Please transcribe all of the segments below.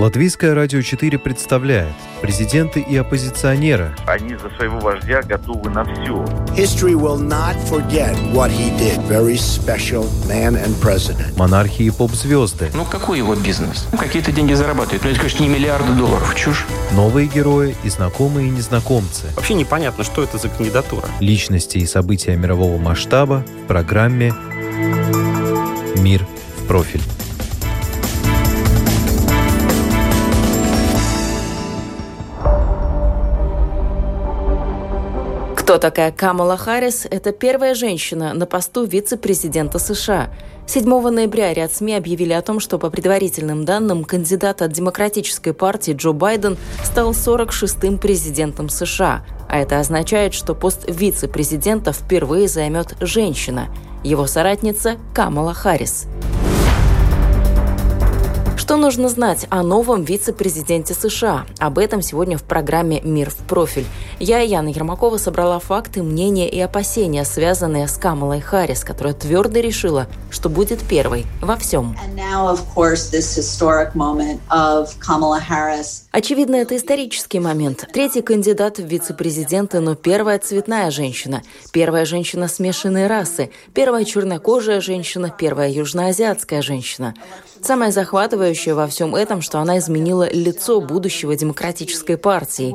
Латвийское радио 4 представляет президенты и оппозиционеры. Они за своего вождя готовы на все. History will not forget what he did. Very special man and president. Монархии и поп-звезды. Ну, какой его бизнес? Ну, какие-то деньги зарабатывает. Ну, это, конечно, не миллиарды долларов. Чушь. Новые герои и знакомые и незнакомцы. Вообще непонятно, что это за кандидатура. Личности и события мирового масштаба в программе «Мир в профиль». Кто такая Камала Харрис? Это первая женщина на посту вице-президента США. 7 ноября ряд СМИ объявили о том, что по предварительным данным кандидат от Демократической партии Джо Байден стал 46-м президентом США. А это означает, что пост вице-президента впервые займет женщина. Его соратница Камала Харрис. Что нужно знать о новом вице-президенте США? Об этом сегодня в программе «Мир в профиль». Я, Яна Ермакова, собрала факты, мнения и опасения, связанные с Камалой Харрис, которая твердо решила, что будет первой во всем. Очевидно, это исторический момент. Третий кандидат в вице-президенты, но первая цветная женщина, первая женщина смешанной расы, первая чернокожая женщина, первая южноазиатская женщина. Самое захватывающее во всем этом, что она изменила лицо будущего демократической партии.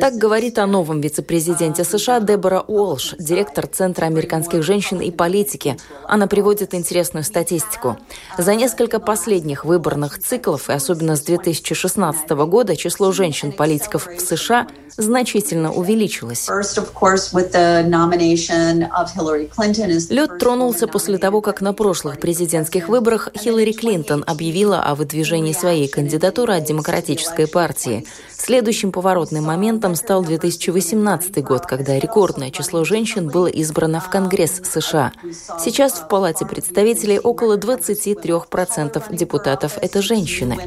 Так говорит о новом вице-президенте США Дебора Уолш, директор Центра американских женщин и политики. Она приводит интересную статистику. За несколько последних выборных циклов, и особенно с 2016 года, число женщин-политиков в США значительно увеличилось. Лед тронулся после того, как на прошлых президентских выборах Хиллари Клинтон объявила о выдвижении своей кандидатуры от Демократической партии. Следующим поворотным моментом стал 2018 год, когда рекордное число женщин было избрано в Конгресс США. Сейчас в Палате представителей около 23% депутатов – это женщины.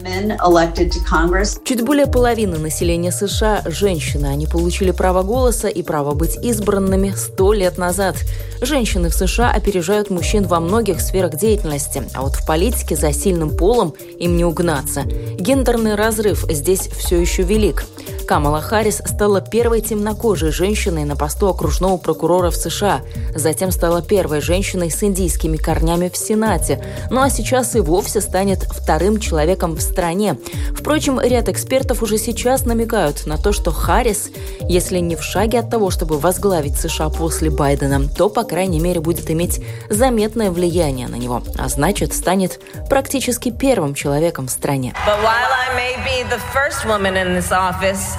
Чуть более половины населения США – женщины. Они получили право голоса и право быть избранными сто лет назад. Женщины в США опережают мужчин во многих сферах деятельности, а вот в политике за сильным полом им не угнаться. Гендерный разрыв здесь все еще велик. Камала Харрис стала первой темнокожей женщиной на посту окружного прокурора в США. Затем стала первой женщиной с индийскими корнями в Сенате. Ну а сейчас и вовсе станет вторым человеком в стране. Впрочем, ряд экспертов уже сейчас намекают на то, что Харрис, если не в шаге от того, чтобы возглавить США после Байдена, то, по крайней мере, будет иметь заметное влияние на него, а значит, станет практически первым человеком в стране. But while I may be the first woman in this office,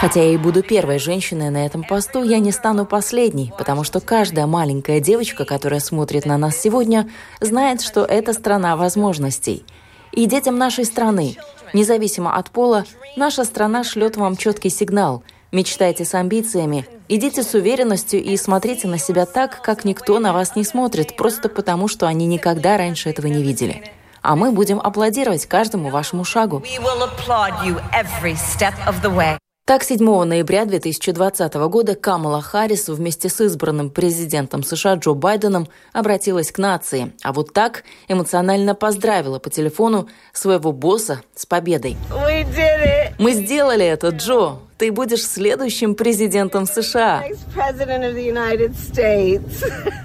Хотя я и буду первой женщиной на этом посту, я не стану последней, потому что каждая маленькая девочка, которая смотрит на нас сегодня, знает, что это страна возможностей. И детям нашей страны, независимо от пола, наша страна шлет вам четкий сигнал. Мечтайте с амбициями, идите с уверенностью и смотрите на себя так, как никто на вас не смотрит, просто потому, что они никогда раньше этого не видели а мы будем аплодировать каждому вашему шагу. Так, 7 ноября 2020 года Камала Харрис вместе с избранным президентом США Джо Байденом обратилась к нации, а вот так эмоционально поздравила по телефону своего босса с победой. Мы сделали это, Джо! Ты будешь следующим президентом США.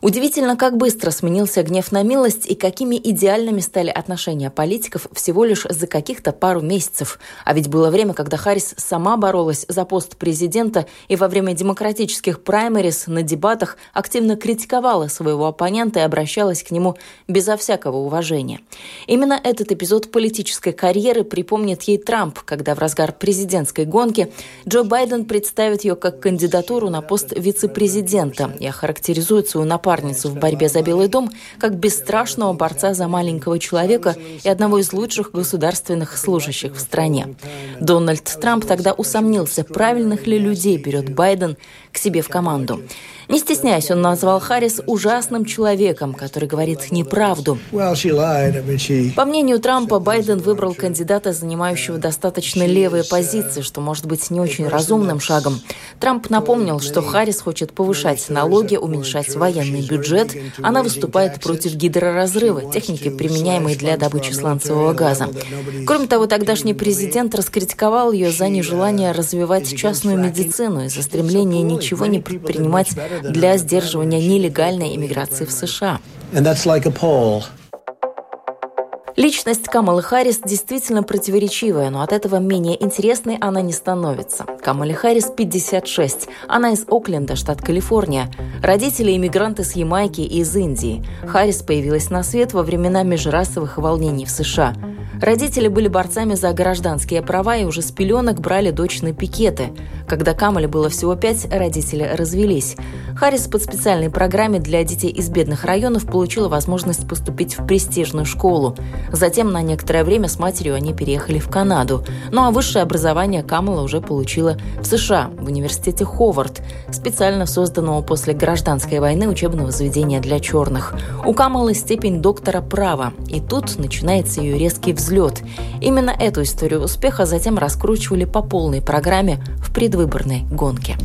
Удивительно, как быстро сменился гнев на милость и какими идеальными стали отношения политиков всего лишь за каких-то пару месяцев. А ведь было время, когда Харрис сама боролась за пост президента и во время демократических праймерис на дебатах активно критиковала своего оппонента и обращалась к нему безо всякого уважения. Именно этот эпизод политической карьеры припомнит ей Трамп, когда в разгар президентской гонки Джо Байден представит ее как кандидатуру на пост вице-президента и охарактеризует свою нападку напарницу в борьбе за Белый дом как бесстрашного борца за маленького человека и одного из лучших государственных служащих в стране. Дональд Трамп тогда усомнился, правильных ли людей берет Байден к себе в команду. Не стесняясь, он назвал Харрис ужасным человеком, который говорит неправду. По мнению Трампа, Байден выбрал кандидата, занимающего достаточно левые позиции, что может быть не очень разумным шагом. Трамп напомнил, что Харрис хочет повышать налоги, уменьшать военные огромный бюджет, она выступает против гидроразрыва, техники, применяемой для добычи сланцевого газа. Кроме того, тогдашний президент раскритиковал ее за нежелание развивать частную медицину и за стремление ничего не предпринимать для сдерживания нелегальной иммиграции в США. Личность Камалы Харрис действительно противоречивая, но от этого менее интересной она не становится. Камале Харрис 56. Она из Окленда, штат Калифорния. Родители – иммигранты с Ямайки и из Индии. Харрис появилась на свет во времена межрасовых волнений в США. Родители были борцами за гражданские права и уже с пеленок брали дочь на пикеты. Когда Камале было всего пять, родители развелись. Харрис под специальной программе для детей из бедных районов получила возможность поступить в престижную школу. Затем на некоторое время с матерью они переехали в Канаду. Ну а высшее образование Камала уже получила в США, в университете Ховард, специально созданного после гражданской войны учебного заведения для черных. У Камалы степень доктора права, и тут начинается ее резкий взлет. Именно эту историю успеха затем раскручивали по полной программе в предвыборной гонке.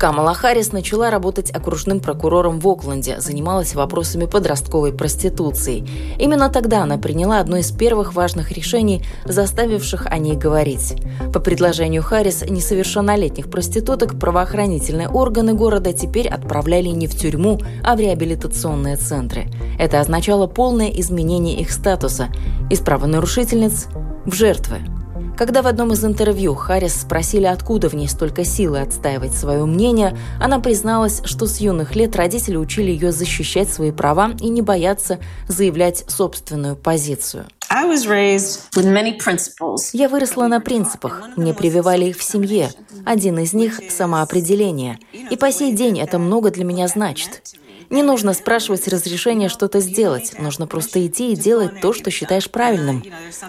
Камала Харрис начала работать окружным прокурором в Окленде, занималась вопросами подростковой проституции. Именно тогда она приняла одно из первых важных решений, заставивших о ней говорить. По предложению Харрис несовершеннолетних проституток правоохранительные органы города теперь отправляли не в тюрьму, а в реабилитационные центры. Это означало полное изменение их статуса из правонарушительниц в жертвы. Когда в одном из интервью Харрис спросили, откуда в ней столько силы отстаивать свое мнение, она призналась, что с юных лет родители учили ее защищать свои права и не бояться заявлять собственную позицию. Я выросла на принципах. Мне прививали их в семье. Один из них – самоопределение. И по сей день это много для меня значит. Не нужно спрашивать разрешения что-то сделать. Нужно просто идти и делать то, что считаешь правильным.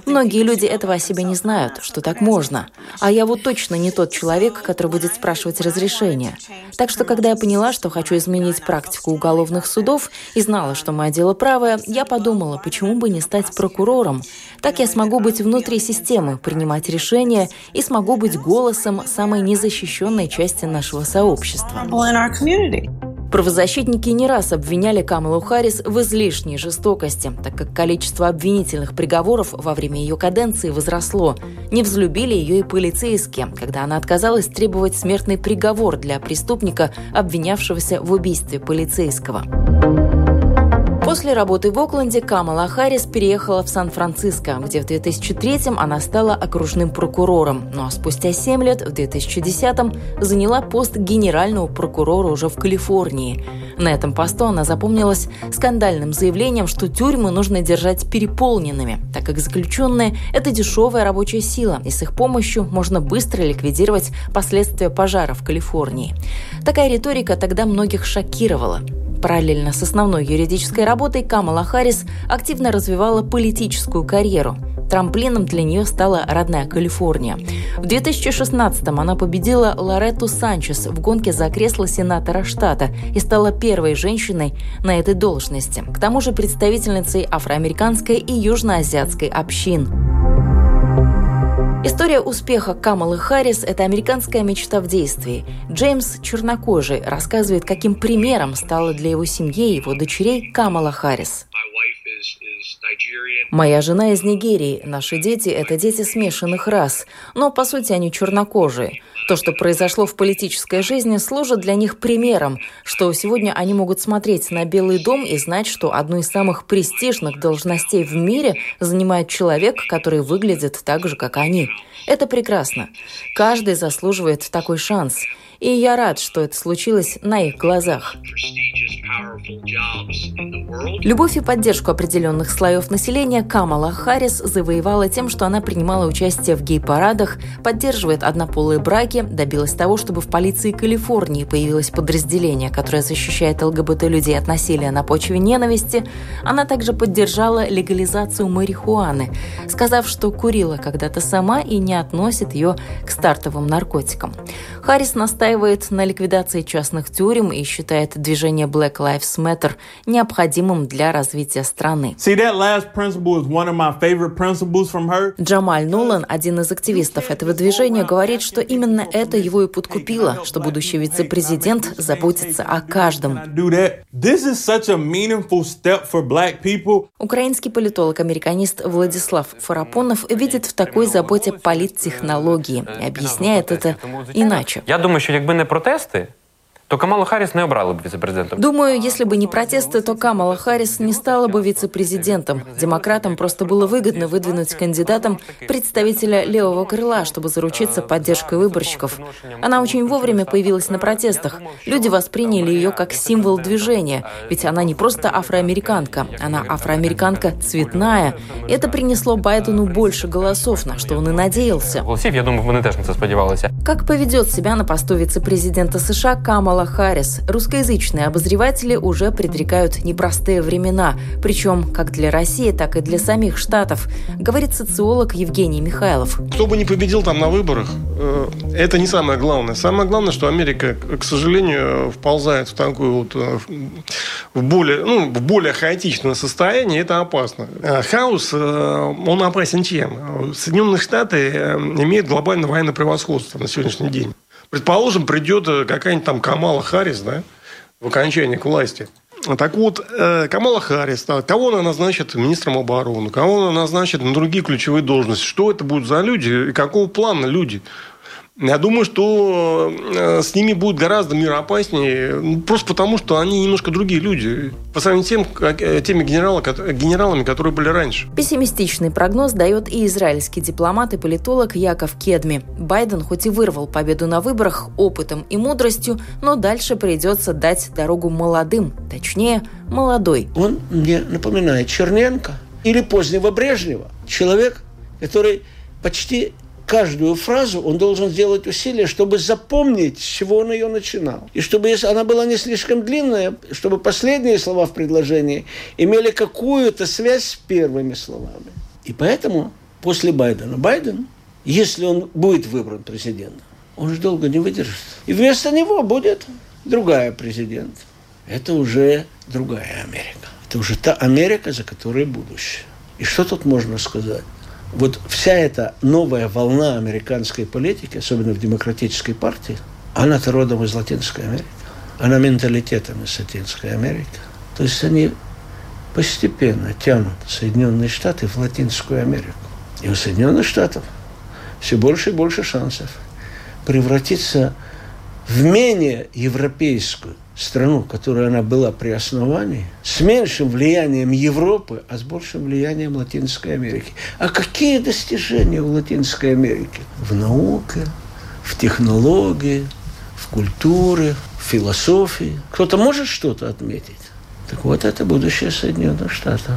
Многие люди этого о себе не знают, что так можно. А я вот точно не тот человек, который будет спрашивать разрешения. Так что, когда я поняла, что хочу изменить практику уголовных судов и знала, что мое дело правое, я подумала, почему бы не стать прокурором. Так я смогу быть внутри системы, принимать решения и смогу быть голосом самой незащищенной части нашего сообщества. Правозащитники не раз обвиняли Камалу Харрис в излишней жестокости, так как количество обвинительных приговоров во время ее каденции возросло. Не взлюбили ее и полицейские, когда она отказалась требовать смертный приговор для преступника, обвинявшегося в убийстве полицейского. После работы в Окленде Камала Харрис переехала в Сан-Франциско, где в 2003-м она стала окружным прокурором, ну а спустя 7 лет, в 2010-м, заняла пост генерального прокурора уже в Калифорнии. На этом посту она запомнилась скандальным заявлением, что тюрьмы нужно держать переполненными, так как заключенные – это дешевая рабочая сила, и с их помощью можно быстро ликвидировать последствия пожара в Калифорнии. Такая риторика тогда многих шокировала. Параллельно с основной юридической работой Камала Харрис активно развивала политическую карьеру. Трамплином для нее стала родная Калифорния. В 2016-м она победила Лоретту Санчес в гонке за кресло сенатора штата и стала первой женщиной на этой должности. К тому же представительницей афроамериканской и южноазиатской общин. История успеха Камалы Харрис – это американская мечта в действии. Джеймс Чернокожий рассказывает, каким примером стала для его семьи и его дочерей Камала Харрис. Моя жена из Нигерии. Наши дети – это дети смешанных рас. Но, по сути, они чернокожие. То, что произошло в политической жизни, служит для них примером, что сегодня они могут смотреть на Белый дом и знать, что одну из самых престижных должностей в мире занимает человек, который выглядит так же, как они. Это прекрасно. Каждый заслуживает такой шанс. И я рад, что это случилось на их глазах. Любовь и поддержку определенных слоев населения Камала Харрис завоевала тем, что она принимала участие в гей-парадах, поддерживает однополые браки, добилась того, чтобы в полиции Калифорнии появилось подразделение, которое защищает ЛГБТ-людей от насилия на почве ненависти. Она также поддержала легализацию марихуаны, сказав, что курила когда-то сама и не относит ее к стартовым наркотикам. Харрис настаивает на ликвидации частных тюрем и считает движение Black Lives Matter, необходимым для развития страны. Джамаль Нулан, один из активистов этого движения, говорит, что именно это его и подкупило, что будущий вице-президент заботится о каждом. Украинский политолог-американист Владислав Фарапонов видит в такой заботе политтехнологии и объясняет это иначе. Я думаю, що якби не протести, то Камалу Харрис не обрали бы вице-президентом. Думаю, если бы не протесты, то Камала Харрис не стала бы вице-президентом. Демократам просто было выгодно выдвинуть кандидатом представителя левого крыла, чтобы заручиться поддержкой выборщиков. Она очень вовремя появилась на протестах. Люди восприняли ее как символ движения, ведь она не просто афроамериканка, она афроамериканка цветная. Это принесло Байдену больше голосов, на что он и надеялся. Голосів, я думаю, вони теж на це сподівалися. Как поведет себя на посту вице-президента США Камала Камала Харрис, русскоязычные обозреватели уже предрекают непростые времена, причем как для России, так и для самих Штатов, говорит социолог Евгений Михайлов. Кто бы ни победил там на выборах, э, это не самое главное. Самое главное, что Америка, к сожалению, вползает в такую вот э, в более, ну, в более хаотичное состояние, это опасно. Э, хаос, он опасен чем? Соединенные Штаты имеют глобальное военное превосходство на сегодняшний день. Предположим, придет э, какая-нибудь там Камала Харрис, да, в окончании к власти. Так вот, э, Камала Харрис, кого она назначит министром обороны, кого она назначит на другие ключевые должности, что это будут за люди и какого плана люди – я думаю, что э, с ними будет гораздо мироопаснее, ну, просто потому, что они немножко другие люди, по сравнению с тем, как, э, теми генералы, генералами, которые были раньше. Пессимистичный прогноз дает и израильский дипломат и политолог Яков Кедми. Байден хоть и вырвал победу на выборах опытом и мудростью, но дальше придется дать дорогу молодым, точнее, молодой. Он мне напоминает Черненко или позднего Брежнева. Человек, который почти каждую фразу он должен сделать усилия, чтобы запомнить, с чего он ее начинал. И чтобы, если она была не слишком длинная, чтобы последние слова в предложении имели какую-то связь с первыми словами. И поэтому после Байдена Байден, если он будет выбран президентом, он же долго не выдержит. И вместо него будет другая президент. Это уже другая Америка. Это уже та Америка, за которой будущее. И что тут можно сказать? Вот вся эта новая волна американской политики, особенно в демократической партии, она-то родом из Латинской Америки. Она менталитетом из Латинской Америки. То есть они постепенно тянут Соединенные Штаты в Латинскую Америку. И у Соединенных Штатов все больше и больше шансов превратиться в менее европейскую страну, которая она была при основании, с меньшим влиянием Европы, а с большим влиянием Латинской Америки. А какие достижения у Латинской Америки? В науке, в технологии, в культуре, в философии. Кто-то может что-то отметить? Так вот, это будущее Соединенных Штатов.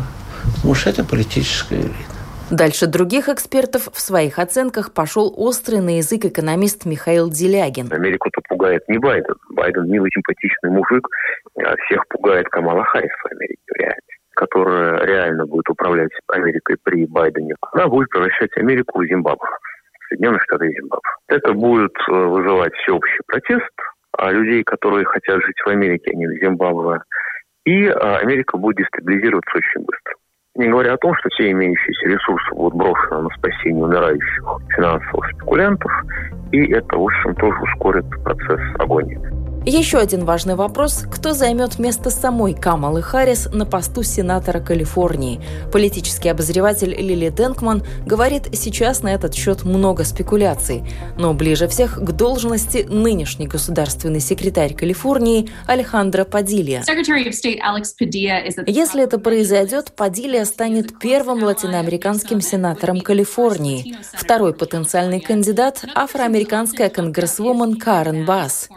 Потому что это политическая элита. Дальше других экспертов в своих оценках пошел острый на язык экономист Михаил Делягин. Америку-то пугает не Байден. Байден милый, симпатичный мужик. А всех пугает Камала Харрис в Америке реально которая реально будет управлять Америкой при Байдене, она будет превращать Америку в Зимбабве. Соединенные Штаты Зимбабве. Это будет э, вызывать всеобщий протест, а людей, которые хотят жить в Америке, а не в Зимбабве. И а, Америка будет дестабилизироваться очень быстро. Не говоря о том, что все имеющиеся ресурсы будут брошены на спасение умирающих финансовых спекулянтов, и это, в общем, тоже ускорит процесс агонии. Еще один важный вопрос – кто займет место самой Камалы Харрис на посту сенатора Калифорнии? Политический обозреватель Лили Денкман говорит, сейчас на этот счет много спекуляций. Но ближе всех к должности нынешний государственный секретарь Калифорнии Алехандро Падилья. Если это произойдет, Падилья станет первым латиноамериканским сенатором Калифорнии. Второй потенциальный кандидат – афроамериканская конгрессвумен Карен Басс.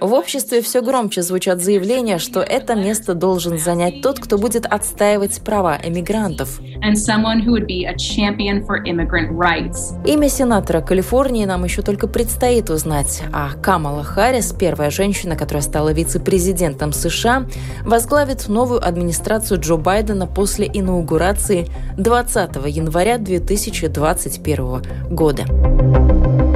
В обществе все громче звучат заявления, что это место должен занять тот, кто будет отстаивать права эмигрантов. Имя сенатора Калифорнии нам еще только предстоит узнать, а Камала Харрис, первая женщина, которая стала вице-президентом США, возглавит новую администрацию Джо Байдена после инаугурации 20 января 2021 года.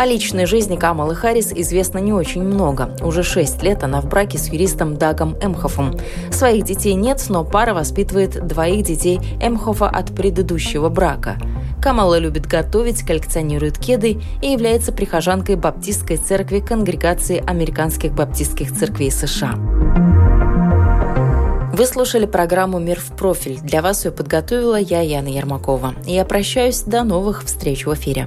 О личной жизни Камалы Харрис известно не очень много. Уже шесть лет она в браке с юристом Дагом Эмхофом. Своих детей нет, но пара воспитывает двоих детей Эмхофа от предыдущего брака. Камала любит готовить, коллекционирует кеды и является прихожанкой Баптистской церкви Конгрегации американских баптистских церквей США. Вы слушали программу «Мир в профиль». Для вас ее подготовила я, Яна Ермакова. Я прощаюсь. До новых встреч в эфире.